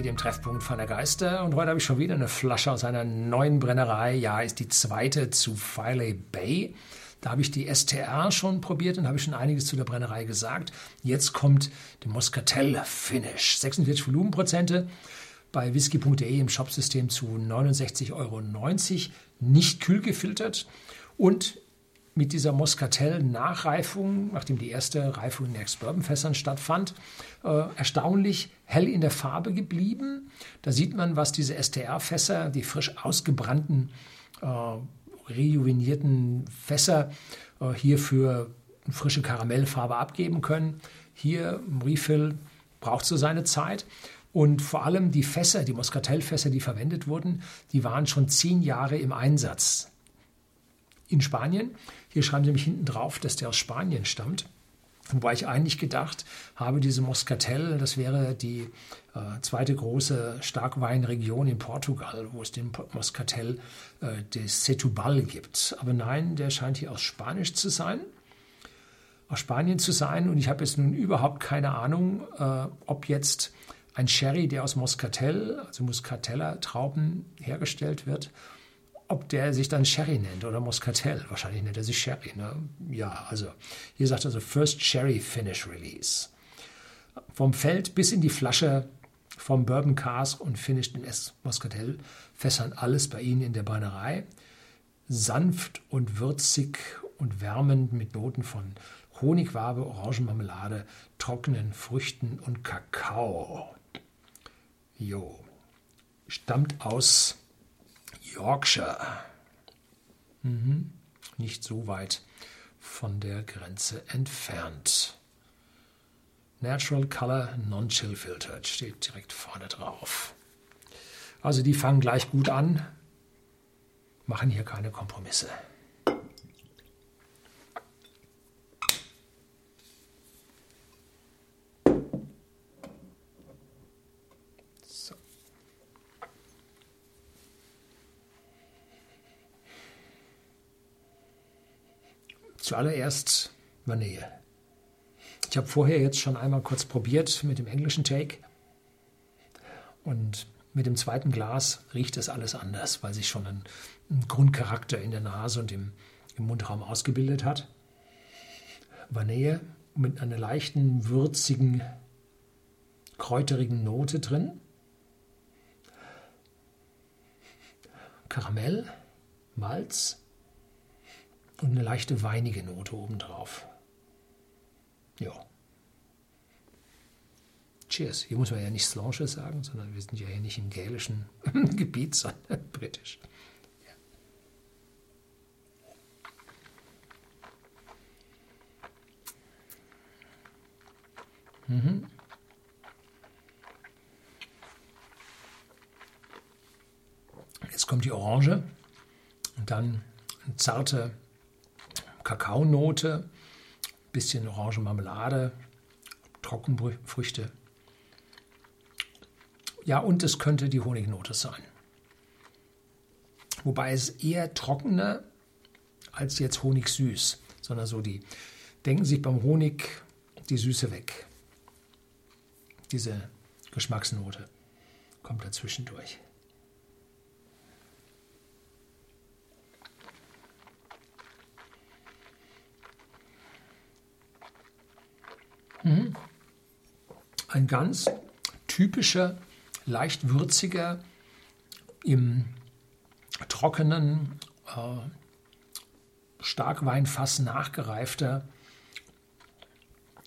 dem Treffpunkt von der Geister. Und heute habe ich schon wieder eine Flasche aus einer neuen Brennerei. Ja, ist die zweite zu Filey Bay. Da habe ich die STR schon probiert und habe schon einiges zu der Brennerei gesagt. Jetzt kommt der Moscatel Finish. 46 Volumenprozente bei whisky.de im Shopsystem zu 69,90 Euro. Nicht kühl gefiltert und mit dieser Moscatel-Nachreifung, nachdem die erste Reifung in Ex-Bourbon-Fässern stattfand, äh, erstaunlich hell in der Farbe geblieben. Da sieht man, was diese STR-Fässer, die frisch ausgebrannten, äh, rejuvenierten Fässer, äh, hier für frische Karamellfarbe abgeben können. Hier im Refill braucht so seine Zeit. Und vor allem die Fässer, die Moscatel-Fässer, die verwendet wurden, die waren schon zehn Jahre im Einsatz in Spanien. Hier schreiben sie nämlich hinten drauf, dass der aus Spanien stammt. Wobei ich eigentlich gedacht habe, diese Moscatel, das wäre die äh, zweite große Starkweinregion in Portugal, wo es den Moscatel äh, de Setúbal gibt. Aber nein, der scheint hier aus Spanisch zu sein, aus Spanien zu sein. Und ich habe jetzt nun überhaupt keine Ahnung, äh, ob jetzt ein Sherry, der aus Moscatel, also Muscatella Trauben hergestellt wird, ob der sich dann Sherry nennt oder Moscatel. Wahrscheinlich nennt er sich Sherry. Ne? Ja, also hier sagt er so First Sherry Finish Release. Vom Feld bis in die Flasche, vom Bourbon Cask und Finished in Moscatel Fässern alles bei Ihnen in der Brennerei. Sanft und würzig und wärmend mit Noten von Honigwabe, Orangenmarmelade, trockenen Früchten und Kakao. Jo. Stammt aus Yorkshire. Mhm. Nicht so weit von der Grenze entfernt. Natural Color Non-Chill Filtered steht direkt vorne drauf. Also die fangen gleich gut an, machen hier keine Kompromisse. Zuallererst Vanille. Ich habe vorher jetzt schon einmal kurz probiert mit dem englischen Take. Und mit dem zweiten Glas riecht es alles anders, weil sich schon ein, ein Grundcharakter in der Nase und im, im Mundraum ausgebildet hat. Vanille mit einer leichten, würzigen, kräuterigen Note drin. Karamell, Malz, und eine leichte weinige Note obendrauf. Ja. Cheers. Hier muss man ja nicht Slange sagen, sondern wir sind ja hier nicht im gälischen Gebiet, sondern britisch. Ja. Mhm. Jetzt kommt die Orange und dann eine zarte Kakaonote, bisschen Orangenmarmelade, Trockenfrüchte. Ja, und es könnte die Honignote sein. Wobei es eher trockener als jetzt Honigsüß, sondern so die, denken sich beim Honig die Süße weg. Diese Geschmacksnote kommt dazwischen durch. Ein ganz typischer, leicht würziger, im trockenen äh, Starkweinfass nachgereifter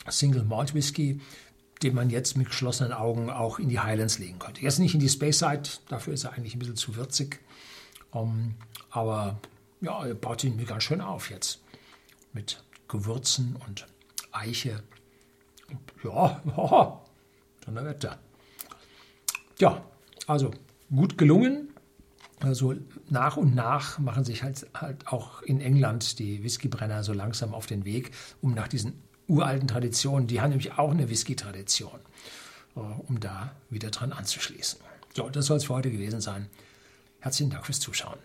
Single Malt Whisky, den man jetzt mit geschlossenen Augen auch in die Highlands legen könnte. Jetzt nicht in die Space Side, dafür ist er eigentlich ein bisschen zu würzig. Um, ähm, aber ja, er baut ihn mir ganz schön auf jetzt. Mit Gewürzen und Eiche ja, ja, Donnerwetter. Ja, also gut gelungen. Also nach und nach machen sich halt, halt auch in England die Whiskybrenner so langsam auf den Weg, um nach diesen uralten Traditionen, die haben nämlich auch eine Whisky-Tradition, äh, um da wieder dran anzuschließen. So, das soll es für heute gewesen sein. Herzlichen Dank fürs Zuschauen.